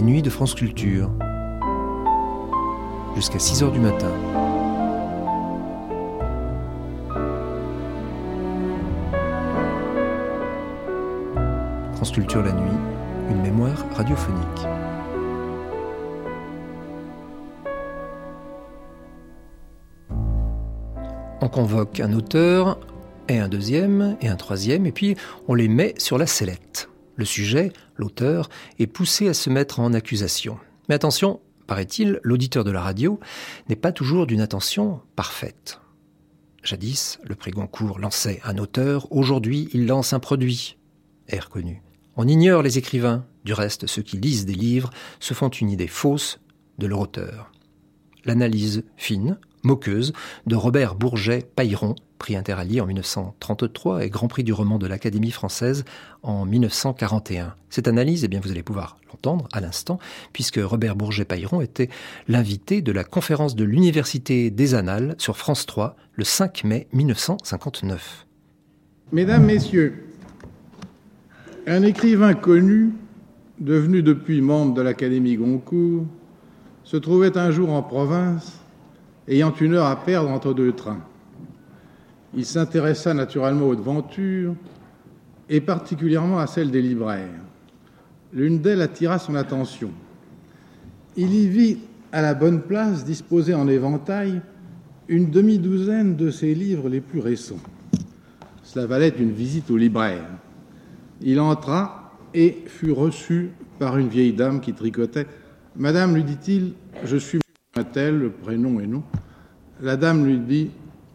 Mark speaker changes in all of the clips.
Speaker 1: les nuits de France Culture. Jusqu'à 6 heures du matin. France Culture la nuit, une mémoire radiophonique. On convoque un auteur, et un deuxième, et un troisième, et puis on les met sur la sellette. Le sujet, l'auteur, est poussé à se mettre en accusation. Mais attention, paraît-il, l'auditeur de la radio n'est pas toujours d'une attention parfaite. Jadis, le prix Goncourt lançait un auteur, aujourd'hui il lance un produit. Est reconnu. On ignore les écrivains, du reste ceux qui lisent des livres se font une idée fausse de leur auteur. L'analyse fine, moqueuse, de Robert Bourget-Pailleron prix Interallié en 1933 et Grand Prix du roman de l'Académie française en 1941. Cette analyse, eh bien, vous allez pouvoir l'entendre à l'instant, puisque Robert Bourget-Pailleron était l'invité de la conférence de l'Université des Annales sur France 3 le 5 mai 1959.
Speaker 2: Mesdames, Messieurs, un écrivain connu, devenu depuis membre de l'Académie Goncourt, se trouvait un jour en province, ayant une heure à perdre entre deux trains. Il s'intéressa naturellement aux devantures et particulièrement à celles des libraires. L'une d'elles attira son attention. Il y vit à la bonne place, disposée en éventail, une demi-douzaine de ses livres les plus récents. Cela valait une visite au libraire. Il entra et fut reçu par une vieille dame qui tricotait. Madame, lui dit-il, je suis un tel, le prénom et nom. La dame lui dit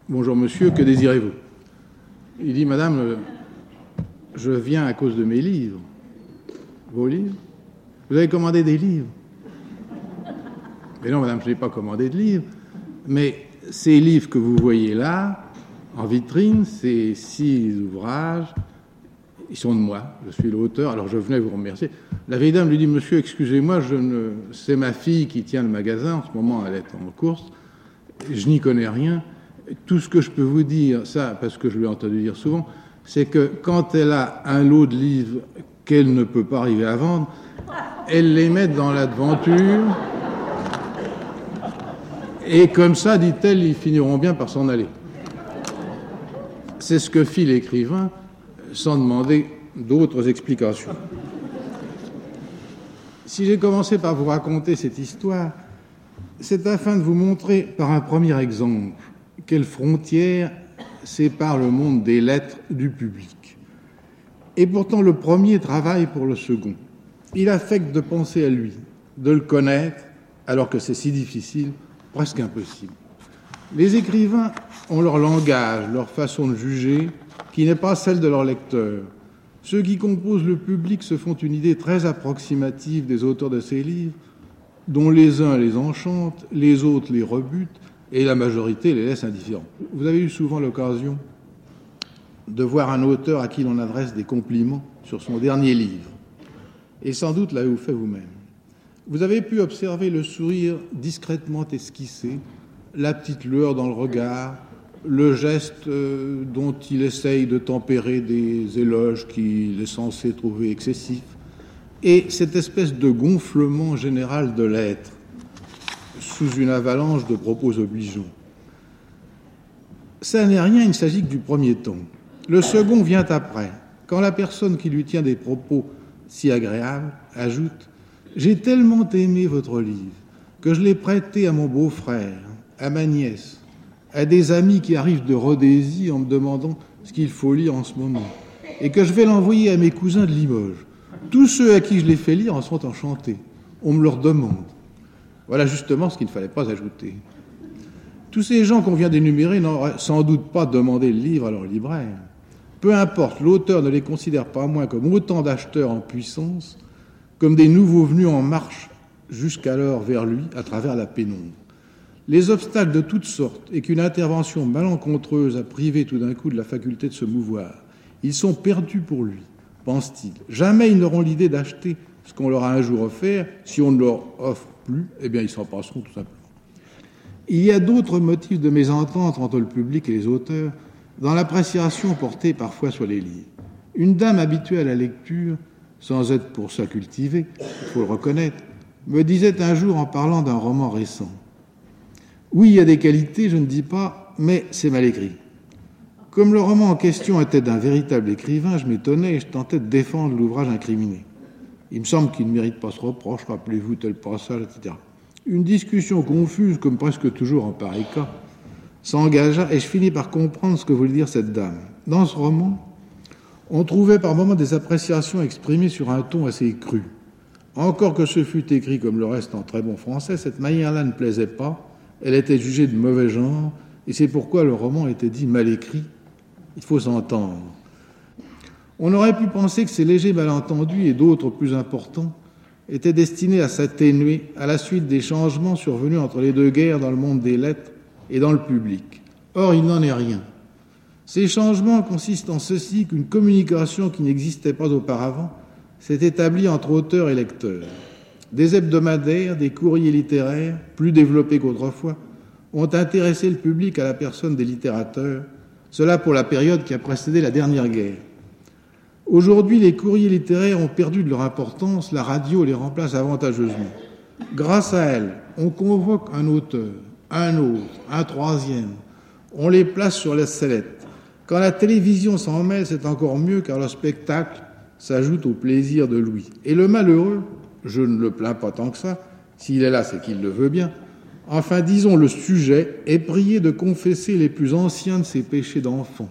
Speaker 2: Bonjour monsieur, que désirez-vous? Il dit Madame, je viens à cause de mes livres. Vos livres? Vous avez commandé des livres? Mais non, Madame, je n'ai pas commandé de livres. Mais ces livres que vous voyez là, en vitrine, ces six ouvrages, ils sont de moi. Je suis l'auteur, alors je venais vous remercier. La vieille dame lui dit Monsieur, excusez-moi, c'est ma fille qui tient le magasin. En ce moment, elle est en course. Je n'y connais rien tout ce que je peux vous dire, ça, parce que je l'ai entendu dire souvent, c'est que quand elle a un lot de livres qu'elle ne peut pas arriver à vendre, elle les met dans la devanture. Et comme ça, dit-elle, ils finiront bien par s'en aller. C'est ce que fit l'écrivain sans demander d'autres explications. Si j'ai commencé par vous raconter cette histoire, c'est afin de vous montrer par un premier exemple quelle frontière sépare le monde des lettres du public Et pourtant, le premier travaille pour le second. Il affecte de penser à lui, de le connaître, alors que c'est si difficile, presque impossible. Les écrivains ont leur langage, leur façon de juger, qui n'est pas celle de leurs lecteurs. Ceux qui composent le public se font une idée très approximative des auteurs de ces livres, dont les uns les enchantent, les autres les rebutent, et la majorité les laisse indifférents. Vous avez eu souvent l'occasion de voir un auteur à qui l'on adresse des compliments sur son dernier livre, et sans doute l'avez-vous fait vous-même. Vous avez pu observer le sourire discrètement esquissé, la petite lueur dans le regard, le geste euh, dont il essaye de tempérer des éloges qu'il est censé trouver excessifs, et cette espèce de gonflement général de l'être sous une avalanche de propos obligeants. Ça n'est rien, il ne s'agit que du premier ton. Le second vient après, quand la personne qui lui tient des propos si agréables ajoute J'ai tellement aimé votre livre que je l'ai prêté à mon beau-frère, à ma nièce, à des amis qui arrivent de Rhodésie en me demandant ce qu'il faut lire en ce moment, et que je vais l'envoyer à mes cousins de Limoges. Tous ceux à qui je l'ai fait lire en sont enchantés. On me leur demande. Voilà justement ce qu'il ne fallait pas ajouter. Tous ces gens qu'on vient d'énumérer n'auraient sans doute pas demandé le livre à leur libraire. Peu importe, l'auteur ne les considère pas moins comme autant d'acheteurs en puissance, comme des nouveaux venus en marche jusqu'alors vers lui à travers la pénombre. Les obstacles de toutes sortes et qu'une intervention malencontreuse a privé tout d'un coup de la faculté de se mouvoir, ils sont perdus pour lui, pense-t-il. Jamais ils n'auront l'idée d'acheter ce qu'on leur a un jour offert si on ne leur offre plus, eh bien, ils s'en passeront tout simplement. Il y a d'autres motifs de mésentente entre le public et les auteurs dans l'appréciation portée parfois sur les livres. Une dame habituée à la lecture, sans être pour ça cultivée, il faut le reconnaître, me disait un jour en parlant d'un roman récent. Oui, il y a des qualités, je ne dis pas, mais c'est mal écrit. Comme le roman en question était d'un véritable écrivain, je m'étonnais et je tentais de défendre l'ouvrage incriminé. Il me semble qu'il ne mérite pas ce reproche, rappelez-vous tel passage, etc. Une discussion confuse, comme presque toujours en pareil cas, s'engagea et je finis par comprendre ce que voulait dire cette dame. Dans ce roman, on trouvait par moments des appréciations exprimées sur un ton assez cru. Encore que ce fût écrit comme le reste en très bon français, cette manière-là ne plaisait pas, elle était jugée de mauvais genre, et c'est pourquoi le roman était dit mal écrit. Il faut s'entendre. On aurait pu penser que ces légers malentendus et d'autres plus importants étaient destinés à s'atténuer à la suite des changements survenus entre les deux guerres dans le monde des lettres et dans le public. Or, il n'en est rien. Ces changements consistent en ceci qu'une communication qui n'existait pas auparavant s'est établie entre auteurs et lecteurs. Des hebdomadaires, des courriers littéraires, plus développés qu'autrefois, ont intéressé le public à la personne des littérateurs, cela pour la période qui a précédé la dernière guerre. Aujourd'hui, les courriers littéraires ont perdu de leur importance, la radio les remplace avantageusement. Grâce à elle, on convoque un auteur, un autre, un troisième, on les place sur la sellette. Quand la télévision s'en mêle, c'est encore mieux car le spectacle s'ajoute au plaisir de Louis. Et le malheureux, je ne le plains pas tant que ça, s'il est là, c'est qu'il le veut bien. Enfin, disons, le sujet est prié de confesser les plus anciens de ses péchés d'enfant.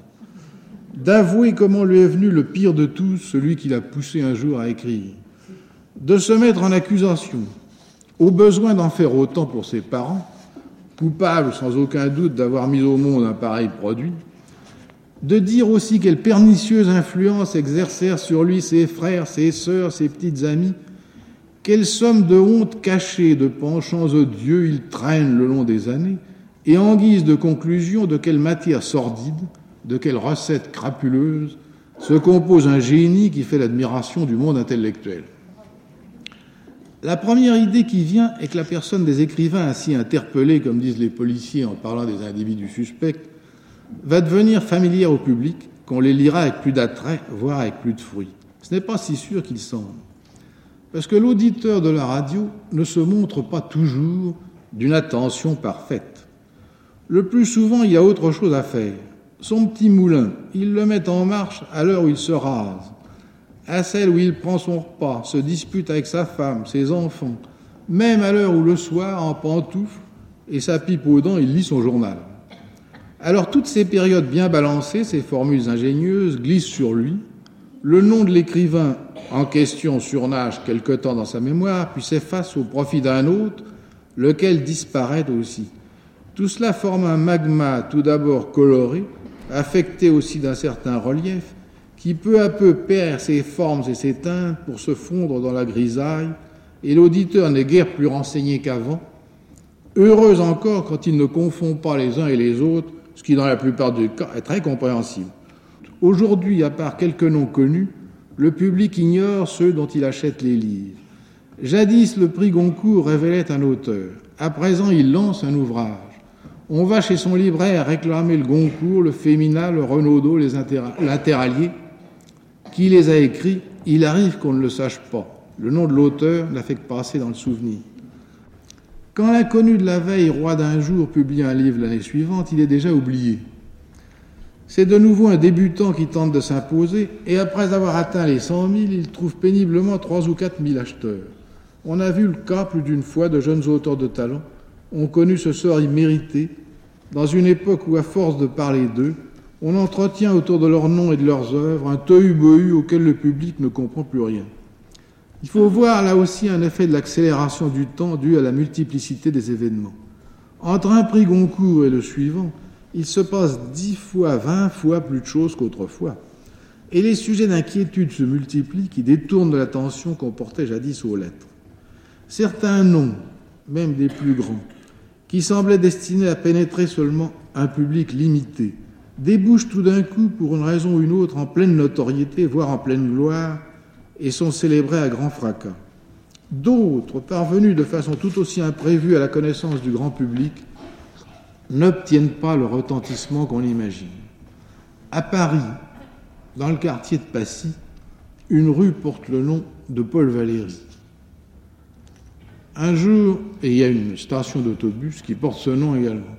Speaker 2: D'avouer comment lui est venu le pire de tous, celui qui l'a poussé un jour à écrire, de se mettre en accusation, au besoin d'en faire autant pour ses parents, coupables sans aucun doute d'avoir mis au monde un pareil produit, de dire aussi quelle pernicieuse influence exercèrent sur lui ses frères, ses sœurs, ses petites amies, quelle somme de honte cachée, de penchants odieux il traîne le long des années, et en guise de conclusion, de quelle matière sordide, de quelle recette crapuleuse se compose un génie qui fait l'admiration du monde intellectuel. La première idée qui vient est que la personne des écrivains ainsi interpellés, comme disent les policiers en parlant des individus suspects, va devenir familière au public, qu'on les lira avec plus d'attrait, voire avec plus de fruit. Ce n'est pas si sûr qu'il semble. Parce que l'auditeur de la radio ne se montre pas toujours d'une attention parfaite. Le plus souvent, il y a autre chose à faire. Son petit moulin, il le met en marche à l'heure où il se rase, à celle où il prend son repas, se dispute avec sa femme, ses enfants, même à l'heure où le soir, en pantoufle et sa pipe aux dents, il lit son journal. Alors toutes ces périodes bien balancées, ces formules ingénieuses glissent sur lui. Le nom de l'écrivain en question surnage quelque temps dans sa mémoire, puis s'efface au profit d'un autre, lequel disparaît aussi. Tout cela forme un magma tout d'abord coloré, affecté aussi d'un certain relief, qui peu à peu perd ses formes et ses teintes pour se fondre dans la grisaille, et l'auditeur n'est guère plus renseigné qu'avant, heureux encore quand il ne confond pas les uns et les autres, ce qui dans la plupart des cas est très compréhensible. Aujourd'hui, à part quelques noms connus, le public ignore ceux dont il achète les livres. Jadis, le prix Goncourt révélait un auteur. À présent, il lance un ouvrage. On va chez son libraire réclamer le Goncourt, le Féminin, le Renaudot, l'interallié. Qui les a écrits Il arrive qu'on ne le sache pas. Le nom de l'auteur n'a fait que passer dans le souvenir. Quand l'inconnu de la veille, roi d'un jour, publie un livre l'année suivante, il est déjà oublié. C'est de nouveau un débutant qui tente de s'imposer, et après avoir atteint les cent mille, il trouve péniblement trois ou quatre mille acheteurs. On a vu le cas plus d'une fois de jeunes auteurs de talent ont connu ce sort immérité dans une époque où, à force de parler d'eux, on entretient autour de leurs noms et de leurs œuvres un tohu-bohu auquel le public ne comprend plus rien. Il faut voir là aussi un effet de l'accélération du temps dû à la multiplicité des événements. Entre un prix Goncourt et le suivant, il se passe dix fois, vingt fois plus de choses qu'autrefois. Et les sujets d'inquiétude se multiplient qui détournent de l'attention qu'on portait jadis aux lettres. Certains noms, même des plus grands, qui semblait destiné à pénétrer seulement un public limité, débouchent tout d'un coup, pour une raison ou une autre, en pleine notoriété, voire en pleine gloire, et sont célébrés à grand fracas. D'autres, parvenus de façon tout aussi imprévue à la connaissance du grand public, n'obtiennent pas le retentissement qu'on imagine. À Paris, dans le quartier de Passy, une rue porte le nom de Paul Valéry. Un jour, et il y a une station d'autobus qui porte ce nom également,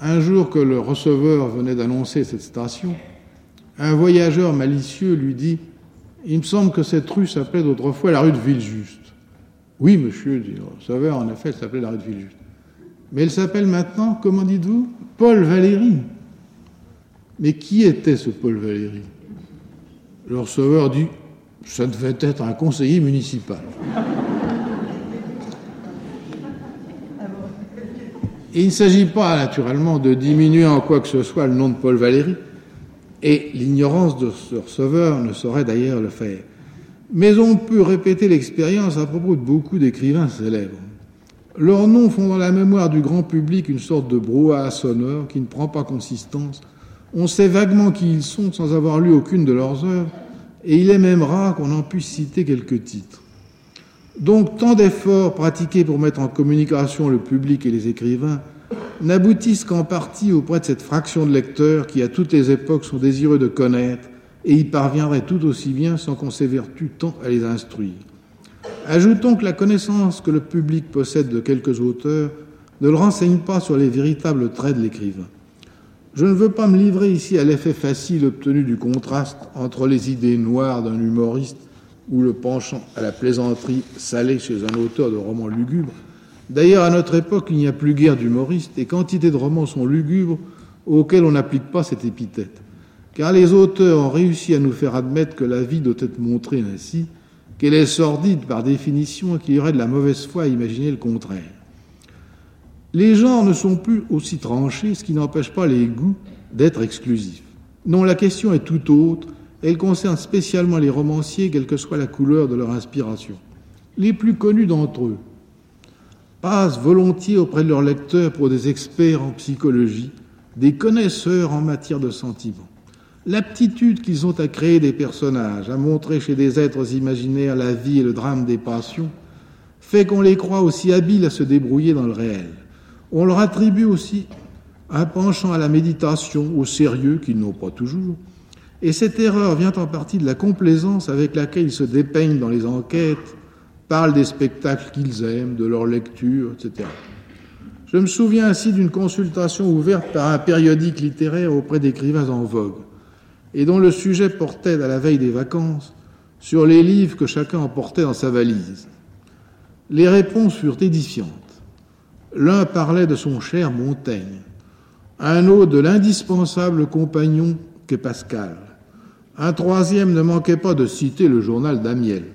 Speaker 2: un jour que le receveur venait d'annoncer cette station, un voyageur malicieux lui dit Il me semble que cette rue s'appelait d'autrefois la rue de Villejuste. Oui, monsieur, dit le receveur, en effet, elle s'appelait la rue de Villejuste. Mais elle s'appelle maintenant, comment dites-vous Paul Valéry. Mais qui était ce Paul Valéry? Le receveur dit Ça devait être un conseiller municipal. il ne s'agit pas, naturellement, de diminuer en quoi que ce soit le nom de Paul Valéry, et l'ignorance de ce receveur ne saurait d'ailleurs le faire. Mais on peut répéter l'expérience à propos de beaucoup d'écrivains célèbres. Leurs noms font dans la mémoire du grand public une sorte de brouhaha sonore qui ne prend pas consistance. On sait vaguement qui ils sont sans avoir lu aucune de leurs œuvres, et il est même rare qu'on en puisse citer quelques titres. Donc tant d'efforts pratiqués pour mettre en communication le public et les écrivains n'aboutissent qu'en partie auprès de cette fraction de lecteurs qui à toutes les époques sont désireux de connaître et y parviendraient tout aussi bien sans qu'on s'évertue tant à les instruire. Ajoutons que la connaissance que le public possède de quelques auteurs ne le renseigne pas sur les véritables traits de l'écrivain. Je ne veux pas me livrer ici à l'effet facile obtenu du contraste entre les idées noires d'un humoriste ou le penchant à la plaisanterie salée chez un auteur de romans lugubres. D'ailleurs, à notre époque, il n'y a plus guère d'humoristes et quantité de romans sont lugubres auxquels on n'applique pas cette épithète. Car les auteurs ont réussi à nous faire admettre que la vie doit être montrée ainsi, qu'elle est sordide par définition et qu'il y aurait de la mauvaise foi à imaginer le contraire. Les genres ne sont plus aussi tranchés, ce qui n'empêche pas les goûts d'être exclusifs. Non, la question est tout autre elle concerne spécialement les romanciers, quelle que soit la couleur de leur inspiration. Les plus connus d'entre eux passent volontiers auprès de leurs lecteurs pour des experts en psychologie, des connaisseurs en matière de sentiments. L'aptitude qu'ils ont à créer des personnages, à montrer chez des êtres imaginaires la vie et le drame des passions, fait qu'on les croit aussi habiles à se débrouiller dans le réel. On leur attribue aussi un penchant à la méditation, au sérieux qu'ils n'ont pas toujours, et cette erreur vient en partie de la complaisance avec laquelle ils se dépeignent dans les enquêtes, parlent des spectacles qu'ils aiment, de leur lecture, etc. Je me souviens ainsi d'une consultation ouverte par un périodique littéraire auprès d'écrivains en vogue, et dont le sujet portait, à la veille des vacances, sur les livres que chacun emportait dans sa valise. Les réponses furent édifiantes. L'un parlait de son cher Montaigne, un autre de l'indispensable compagnon qu'est Pascal, un troisième ne manquait pas de citer le journal d'Amiel.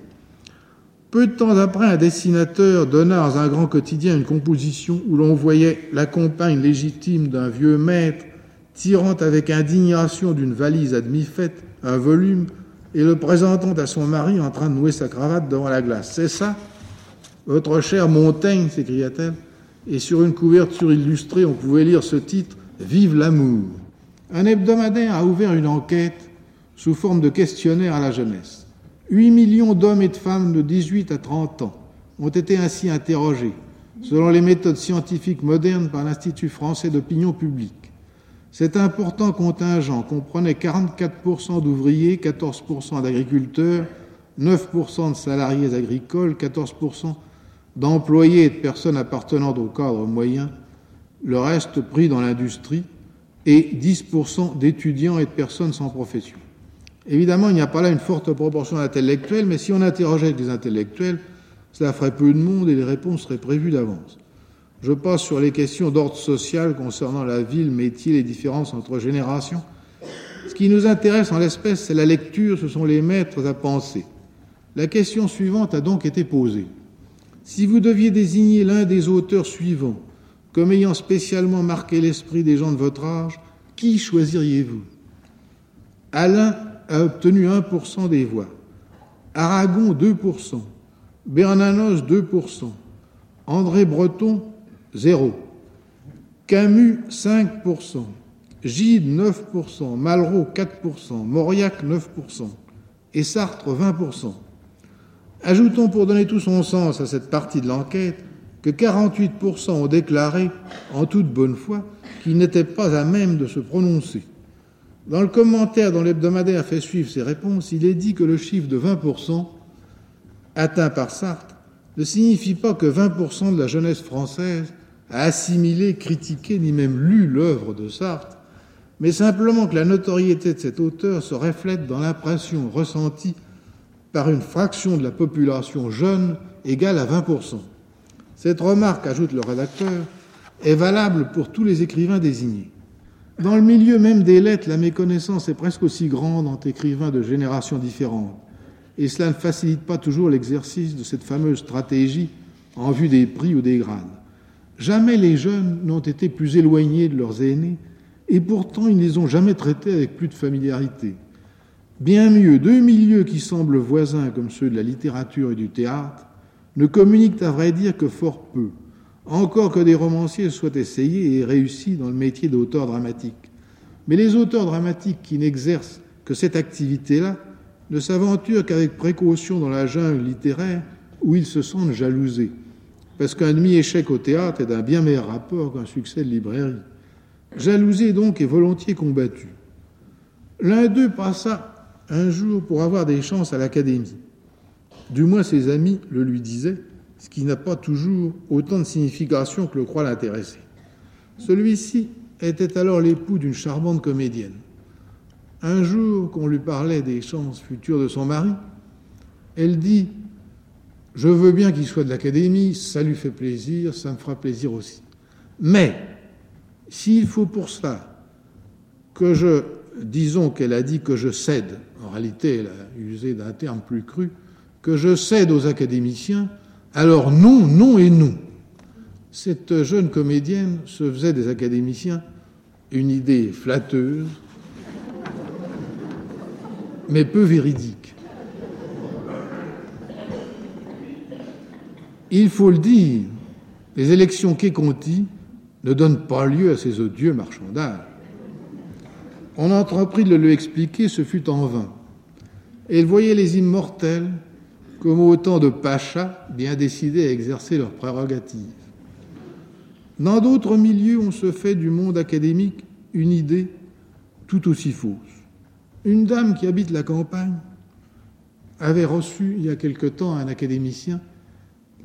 Speaker 2: Peu de temps après, un dessinateur donna dans un grand quotidien une composition où l'on voyait la compagne légitime d'un vieux maître tirant avec indignation d'une valise à demi faite un volume et le présentant à son mari en train de nouer sa cravate devant la glace. C'est ça Votre cher Montaigne, s'écria-t-elle, et sur une couverture illustrée, on pouvait lire ce titre Vive l'amour. Un hebdomadaire a ouvert une enquête sous forme de questionnaire à la jeunesse. 8 millions d'hommes et de femmes de 18 à 30 ans ont été ainsi interrogés, selon les méthodes scientifiques modernes par l'Institut français d'opinion publique. Cet important contingent comprenait 44% d'ouvriers, 14% d'agriculteurs, 9% de salariés agricoles, 14% d'employés et de personnes appartenant au cadre moyen, le reste pris dans l'industrie, et 10% d'étudiants et de personnes sans profession. Évidemment, il n'y a pas là une forte proportion d'intellectuels, mais si on interrogeait des intellectuels, cela ferait peu de monde et les réponses seraient prévues d'avance. Je passe sur les questions d'ordre social concernant la vie, le métier, les différences entre générations. Ce qui nous intéresse en l'espèce, c'est la lecture, ce sont les maîtres à penser. La question suivante a donc été posée. Si vous deviez désigner l'un des auteurs suivants comme ayant spécialement marqué l'esprit des gens de votre âge, qui choisiriez-vous? Alain a obtenu 1% des voix. Aragon, 2%. Bernanos, 2%. André Breton, 0. Camus, 5%. Gide, 9%. Malraux, 4%. Mauriac, 9%. Et Sartre, 20%. Ajoutons pour donner tout son sens à cette partie de l'enquête que 48% ont déclaré, en toute bonne foi, qu'ils n'étaient pas à même de se prononcer. Dans le commentaire dont l'hebdomadaire fait suivre ces réponses, il est dit que le chiffre de 20% atteint par Sartre ne signifie pas que 20% de la jeunesse française a assimilé, critiqué, ni même lu l'œuvre de Sartre, mais simplement que la notoriété de cet auteur se reflète dans l'impression ressentie par une fraction de la population jeune égale à 20%. Cette remarque, ajoute le rédacteur, est valable pour tous les écrivains désignés. Dans le milieu même des lettres, la méconnaissance est presque aussi grande entre écrivains de générations différentes, et cela ne facilite pas toujours l'exercice de cette fameuse stratégie en vue des prix ou des grades. Jamais les jeunes n'ont été plus éloignés de leurs aînés, et pourtant ils ne les ont jamais traités avec plus de familiarité. Bien mieux, deux milieux qui semblent voisins comme ceux de la littérature et du théâtre ne communiquent à vrai dire que fort peu, encore que des romanciers soient essayés et réussis dans le métier d'auteur dramatique. Mais les auteurs dramatiques qui n'exercent que cette activité-là ne s'aventurent qu'avec précaution dans la jungle littéraire où ils se sentent jalousés, parce qu'un demi-échec au théâtre est d'un bien meilleur rapport qu'un succès de librairie. Jalousé donc et volontiers combattu. L'un d'eux passa un jour pour avoir des chances à l'académie. Du moins ses amis le lui disaient, ce qui n'a pas toujours autant de signification que le croit l'intéresser. Celui-ci était alors l'époux d'une charmante comédienne. Un jour qu'on lui parlait des chances futures de son mari, elle dit Je veux bien qu'il soit de l'académie, ça lui fait plaisir, ça me fera plaisir aussi. Mais s'il faut pour cela que je, disons qu'elle a dit que je cède, en réalité elle a usé d'un terme plus cru, que je cède aux académiciens, alors non, non et non. Cette jeune comédienne se faisait des académiciens une idée flatteuse, mais peu véridique. Il faut le dire, les élections Quai Conti ne donnent pas lieu à ces odieux marchandages. On entreprit de le lui expliquer, ce fut en vain. Il voyait les immortels comme autant de pachas bien décidés à exercer leurs prérogatives. Dans d'autres milieux, on se fait du monde académique une idée tout aussi fausse. Une dame qui habite la campagne avait reçu il y a quelque temps un académicien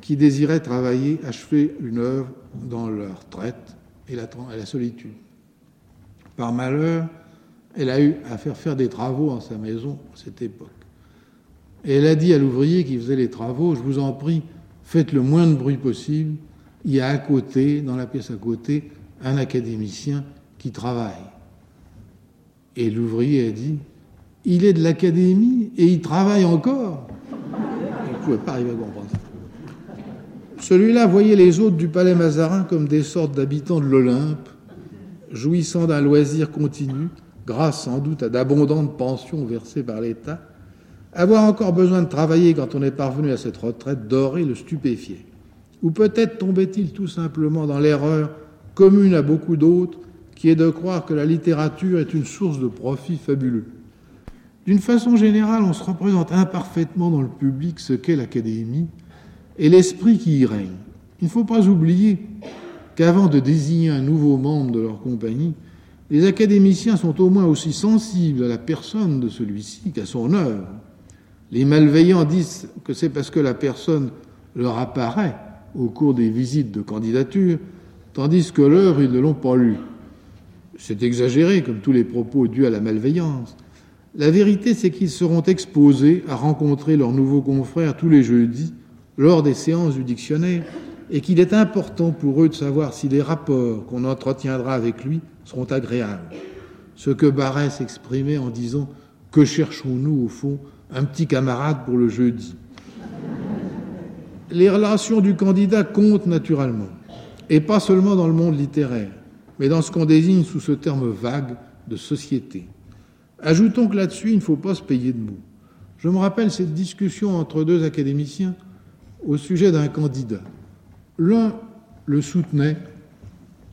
Speaker 2: qui désirait travailler, achever une œuvre dans la retraite et la, solitude. Par malheur, elle a eu à faire faire des travaux en sa maison à cette époque. Et elle a dit à l'ouvrier qui faisait les travaux, je vous en prie, faites le moins de bruit possible. Il y a à côté, dans la pièce à côté, un académicien qui travaille. Et l'ouvrier a dit, il est de l'académie et il travaille encore. Il ne pouvait pas arriver à comprendre ça. Celui-là voyait les autres du palais Mazarin comme des sortes d'habitants de l'Olympe, jouissant d'un loisir continu, grâce sans doute à d'abondantes pensions versées par l'État, avoir encore besoin de travailler quand on est parvenu à cette retraite dorée le stupéfiait. Ou peut-être tombait-il tout simplement dans l'erreur commune à beaucoup d'autres, qui est de croire que la littérature est une source de profit fabuleux. D'une façon générale, on se représente imparfaitement dans le public ce qu'est l'académie et l'esprit qui y règne. Il ne faut pas oublier qu'avant de désigner un nouveau membre de leur compagnie, les académiciens sont au moins aussi sensibles à la personne de celui-ci qu'à son œuvre. Les malveillants disent que c'est parce que la personne leur apparaît au cours des visites de candidature, tandis que l'œuvre, ils ne l'ont pas lue. C'est exagéré, comme tous les propos dus à la malveillance. La vérité, c'est qu'ils seront exposés à rencontrer leurs nouveaux confrères tous les jeudis lors des séances du dictionnaire et qu'il est important pour eux de savoir si les rapports qu'on entretiendra avec lui seront agréables. Ce que Barès exprimait en disant Que cherchons-nous au fond un petit camarade pour le jeudi? Les relations du candidat comptent naturellement, et pas seulement dans le monde littéraire, mais dans ce qu'on désigne sous ce terme vague de société. Ajoutons que là-dessus, il ne faut pas se payer de mots. Je me rappelle cette discussion entre deux académiciens au sujet d'un candidat. L'un le soutenait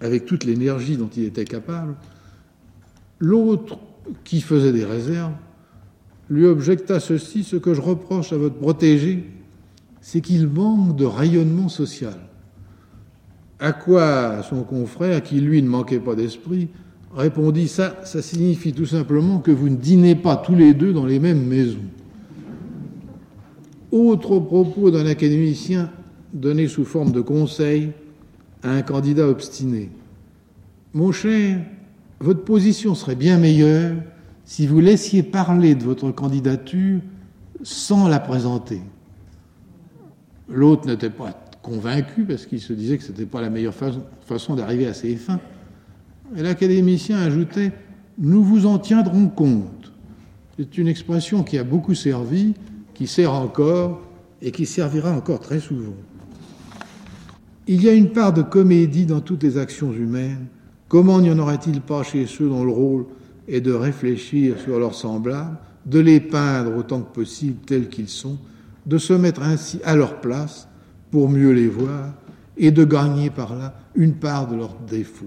Speaker 2: avec toute l'énergie dont il était capable, l'autre, qui faisait des réserves, lui objecta ceci, ce que je reproche à votre protégé, c'est qu'il manque de rayonnement social. À quoi son confrère, qui lui ne manquait pas d'esprit, répondit ça, ça signifie tout simplement que vous ne dînez pas tous les deux dans les mêmes maisons. Autre propos d'un académicien donné sous forme de conseil à un candidat obstiné. Mon cher, votre position serait bien meilleure si vous laissiez parler de votre candidature sans la présenter. L'autre n'était pas convaincu parce qu'il se disait que ce n'était pas la meilleure façon d'arriver à ses fins. Et l'académicien ajoutait Nous vous en tiendrons compte. C'est une expression qui a beaucoup servi, qui sert encore et qui servira encore très souvent. Il y a une part de comédie dans toutes les actions humaines. Comment n'y en aurait-il pas chez ceux dont le rôle est de réfléchir sur leurs semblables, de les peindre autant que possible tels qu'ils sont, de se mettre ainsi à leur place pour mieux les voir et de gagner par là une part de leurs défauts.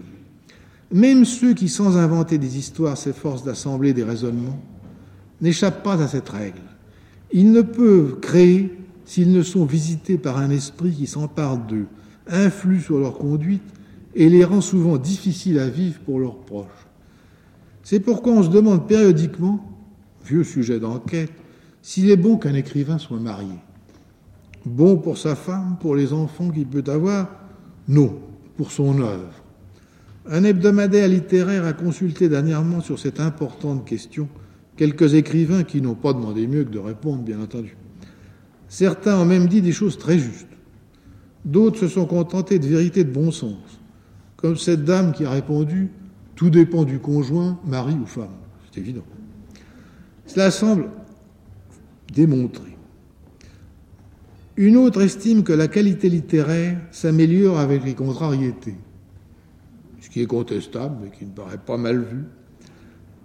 Speaker 2: Même ceux qui, sans inventer des histoires, s'efforcent d'assembler des raisonnements, n'échappent pas à cette règle. Ils ne peuvent créer s'ils ne sont visités par un esprit qui s'empare d'eux, influe sur leur conduite et les rend souvent difficiles à vivre pour leurs proches. C'est pourquoi on se demande périodiquement, vieux sujet d'enquête, s'il est bon qu'un écrivain soit marié. Bon pour sa femme, pour les enfants qu'il peut avoir? Non, pour son œuvre. Un hebdomadaire littéraire a consulté dernièrement sur cette importante question quelques écrivains qui n'ont pas demandé mieux que de répondre, bien entendu. Certains ont même dit des choses très justes. D'autres se sont contentés de vérités de bon sens, comme cette dame qui a répondu Tout dépend du conjoint, mari ou femme. C'est évident. Cela semble démontrer. Une autre estime que la qualité littéraire s'améliore avec les contrariétés ce qui est contestable, mais qui ne paraît pas mal vu.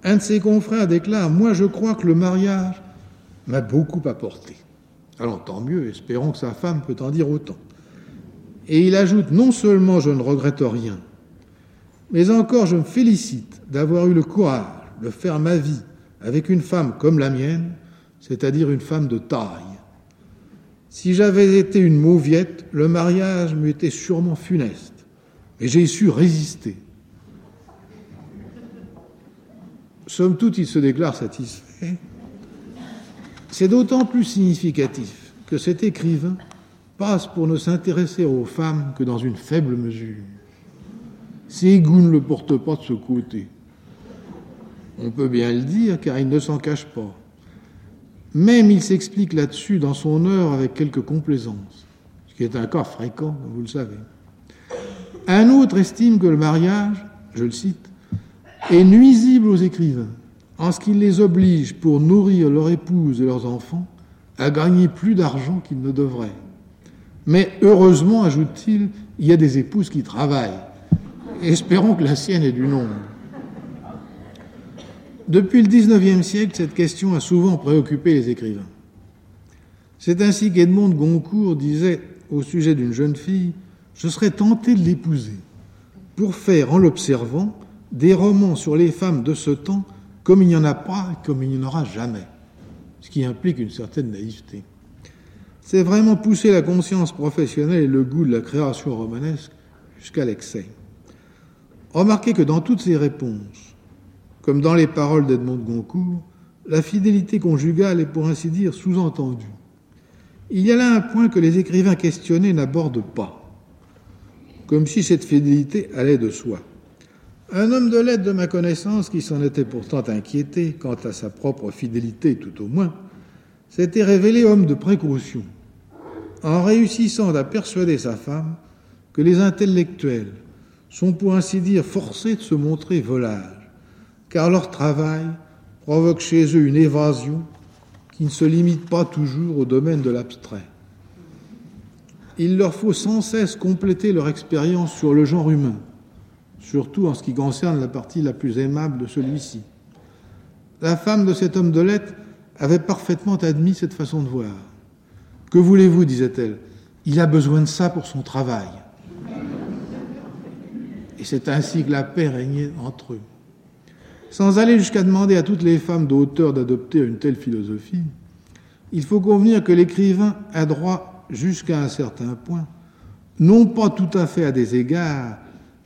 Speaker 2: Un de ses confrères déclare Moi, je crois que le mariage m'a beaucoup apporté. Alors, tant mieux, espérons que sa femme peut en dire autant. Et il ajoute Non seulement je ne regrette rien, mais encore je me félicite d'avoir eu le courage de faire ma vie avec une femme comme la mienne, c'est-à-dire une femme de taille. Si j'avais été une mauviette, le mariage m'eût été sûrement funeste et j'ai su résister. Somme toute, il se déclare satisfait. C'est d'autant plus significatif que cet écrivain passe pour ne s'intéresser aux femmes que dans une faible mesure. Ses goûts ne le portent pas de ce côté. On peut bien le dire car il ne s'en cache pas. Même il s'explique là-dessus dans son œuvre avec quelque complaisance, ce qui est un cas fréquent, vous le savez. Un autre estime que le mariage, je le cite, est nuisible aux écrivains en ce qu'il les oblige, pour nourrir leur épouse et leurs enfants, à gagner plus d'argent qu'ils ne devraient. Mais heureusement, ajoute-t-il, il y a des épouses qui travaillent. Espérons que la sienne est du nombre. Depuis le XIXe siècle, cette question a souvent préoccupé les écrivains. C'est ainsi qu'Edmond Goncourt disait au sujet d'une jeune fille je serais tenté de l'épouser pour faire, en l'observant, des romans sur les femmes de ce temps comme il n'y en a pas et comme il n'y en aura jamais, ce qui implique une certaine naïveté. C'est vraiment pousser la conscience professionnelle et le goût de la création romanesque jusqu'à l'excès. Remarquez que dans toutes ces réponses, comme dans les paroles d'Edmond de Goncourt, la fidélité conjugale est pour ainsi dire sous-entendue. Il y a là un point que les écrivains questionnés n'abordent pas comme si cette fidélité allait de soi. Un homme de lettres de ma connaissance, qui s'en était pourtant inquiété quant à sa propre fidélité tout au moins, s'était révélé homme de précaution, en réussissant à persuader sa femme que les intellectuels sont pour ainsi dire forcés de se montrer volages, car leur travail provoque chez eux une évasion qui ne se limite pas toujours au domaine de l'abstrait. Il leur faut sans cesse compléter leur expérience sur le genre humain, surtout en ce qui concerne la partie la plus aimable de celui-ci. La femme de cet homme de lettres avait parfaitement admis cette façon de voir. Que voulez-vous disait-elle Il a besoin de ça pour son travail. Et c'est ainsi que la paix régnait entre eux. Sans aller jusqu'à demander à toutes les femmes d'auteur d'adopter une telle philosophie, il faut convenir que l'écrivain a droit jusqu'à un certain point, non pas tout à fait à des égards,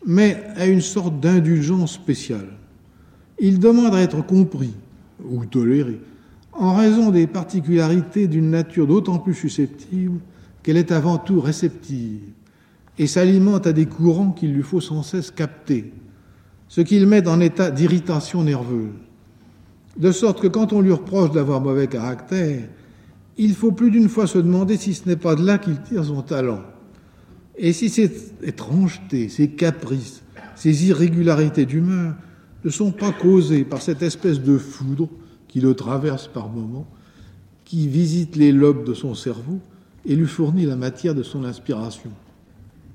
Speaker 2: mais à une sorte d'indulgence spéciale. Il demande à être compris ou toléré en raison des particularités d'une nature d'autant plus susceptible qu'elle est avant tout réceptive et s'alimente à des courants qu'il lui faut sans cesse capter, ce qui le met en état d'irritation nerveuse. De sorte que quand on lui reproche d'avoir mauvais caractère, il faut plus d'une fois se demander si ce n'est pas de là qu'il tire son talent. Et si ces étrangetés, ces caprices, ces irrégularités d'humeur ne sont pas causées par cette espèce de foudre qui le traverse par moments, qui visite les lobes de son cerveau et lui fournit la matière de son inspiration.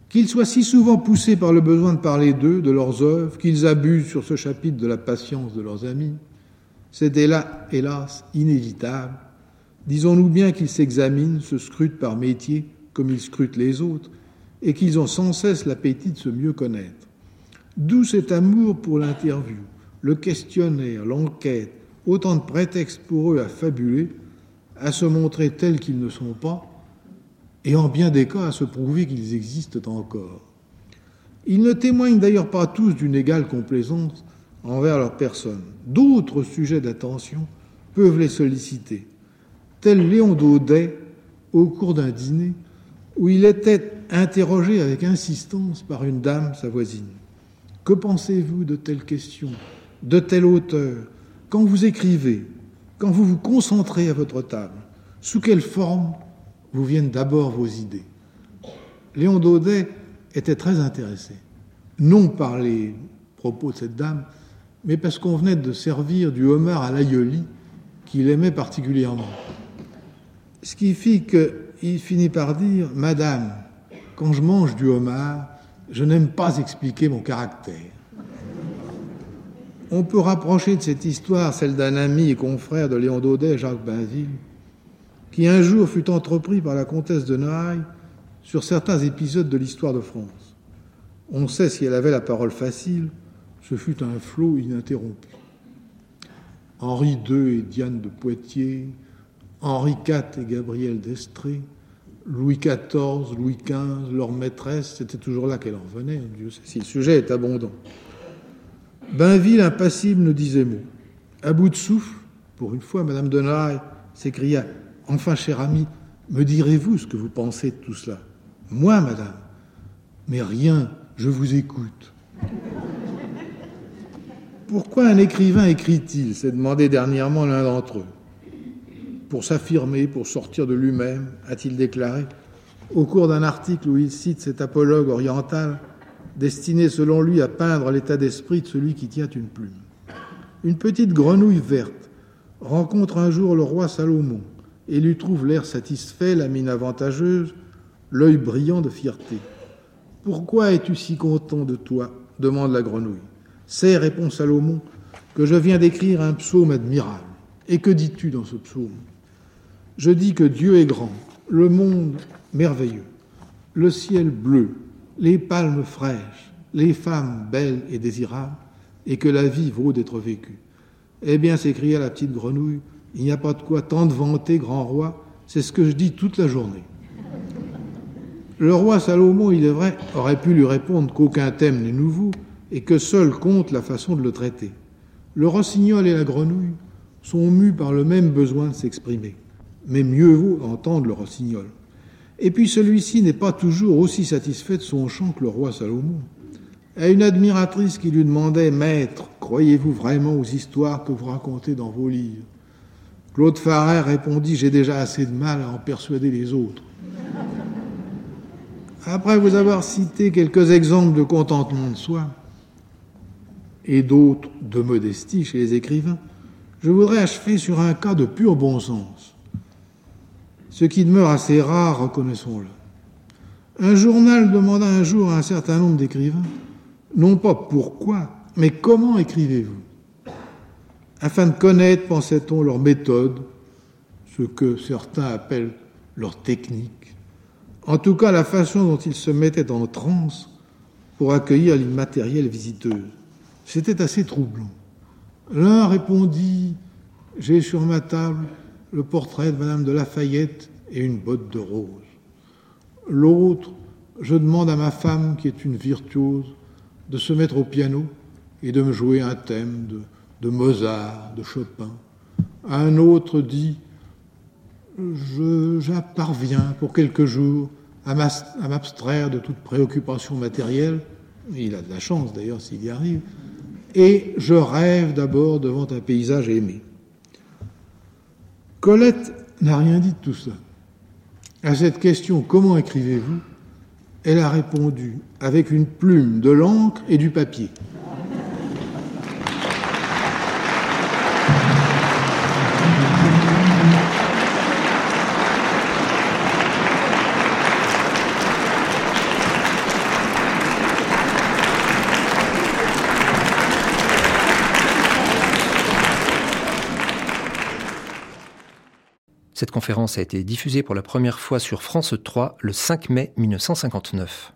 Speaker 2: Qu'ils soient si souvent poussés par le besoin de parler d'eux, de leurs œuvres, qu'ils abusent sur ce chapitre de la patience de leurs amis, là, hélas, inévitable. Disons-nous bien qu'ils s'examinent, se scrutent par métier comme ils scrutent les autres, et qu'ils ont sans cesse l'appétit de se mieux connaître. D'où cet amour pour l'interview, le questionnaire, l'enquête, autant de prétextes pour eux à fabuler, à se montrer tels qu'ils ne sont pas, et en bien des cas à se prouver qu'ils existent encore. Ils ne témoignent d'ailleurs pas tous d'une égale complaisance envers leur personne. D'autres sujets d'attention peuvent les solliciter, tel Léon Daudet au cours d'un dîner où il était interrogé avec insistance par une dame, sa voisine. Que pensez-vous de telle question, de tel auteur Quand vous écrivez, quand vous vous concentrez à votre table, sous quelle forme vous viennent d'abord vos idées Léon Daudet était très intéressé, non par les propos de cette dame, mais parce qu'on venait de servir du homard à l'aïoli qu'il aimait particulièrement. Ce qui fit qu'il finit par dire Madame, quand je mange du homard, je n'aime pas expliquer mon caractère. On peut rapprocher de cette histoire celle d'un ami et confrère de Léon Daudet, Jacques Bainville, qui un jour fut entrepris par la comtesse de Noailles sur certains épisodes de l'histoire de France. On sait si elle avait la parole facile, ce fut un flot ininterrompu. Henri II et Diane de Poitiers, Henri IV et Gabriel d'Estrée, Louis XIV, Louis XV, leur maîtresse, c'était toujours là qu'elle en revenait, Dieu sait si le sujet est abondant. Bainville, impassible, ne disait mot. À bout de souffle, pour une fois, Madame de Noailles s'écria Enfin, cher ami, me direz-vous ce que vous pensez de tout cela? Moi, madame Mais rien, je vous écoute. Pourquoi un écrivain écrit-il? s'est demandé dernièrement l'un d'entre eux. Pour s'affirmer, pour sortir de lui-même, a-t-il déclaré, au cours d'un article où il cite cet apologue oriental, destiné selon lui à peindre l'état d'esprit de celui qui tient une plume. Une petite grenouille verte rencontre un jour le roi Salomon et lui trouve l'air satisfait, la mine avantageuse, l'œil brillant de fierté. Pourquoi es-tu si content de toi? demande la grenouille. C'est, répond Salomon, que je viens d'écrire un psaume admirable. Et que dis-tu dans ce psaume? Je dis que Dieu est grand, le monde merveilleux, le ciel bleu, les palmes fraîches, les femmes belles et désirables, et que la vie vaut d'être vécue. Eh bien, s'écria la petite grenouille, il n'y a pas de quoi tant de vanter, grand roi, c'est ce que je dis toute la journée. Le roi Salomon, il est vrai, aurait pu lui répondre qu'aucun thème n'est nouveau et que seul compte la façon de le traiter. Le rossignol et la grenouille sont mus par le même besoin de s'exprimer, mais mieux vaut entendre le rossignol. Et puis celui-ci n'est pas toujours aussi satisfait de son chant que le roi Salomon. À une admiratrice qui lui demandait Maître, croyez-vous vraiment aux histoires que vous racontez dans vos livres? Claude Farrer répondit J'ai déjà assez de mal à en persuader les autres. Après vous avoir cité quelques exemples de contentement de soi et d'autres de modestie chez les écrivains, je voudrais achever sur un cas de pur bon sens, ce qui demeure assez rare, reconnaissons-le. Un journal demanda un jour à un certain nombre d'écrivains, non pas pourquoi, mais comment écrivez-vous? Afin de connaître, pensait-on, leur méthode, ce que certains appellent leur technique, en tout cas la façon dont ils se mettaient en transe pour accueillir l'immatérielle visiteuse. C'était assez troublant. L'un répondit J'ai sur ma table le portrait de Madame de Lafayette et une botte de rose. L'autre, je demande à ma femme, qui est une virtuose, de se mettre au piano et de me jouer un thème de de Mozart, de Chopin. Un autre dit je parviens pour quelques jours à m'abstraire de toute préoccupation matérielle. Il a de la chance d'ailleurs s'il y arrive. Et je rêve d'abord devant un paysage aimé. Colette n'a rien dit de tout ça. À cette question comment écrivez-vous? Elle a répondu avec une plume, de l'encre et du papier.
Speaker 1: Cette conférence a été diffusée pour la première fois sur France 3 le 5 mai 1959.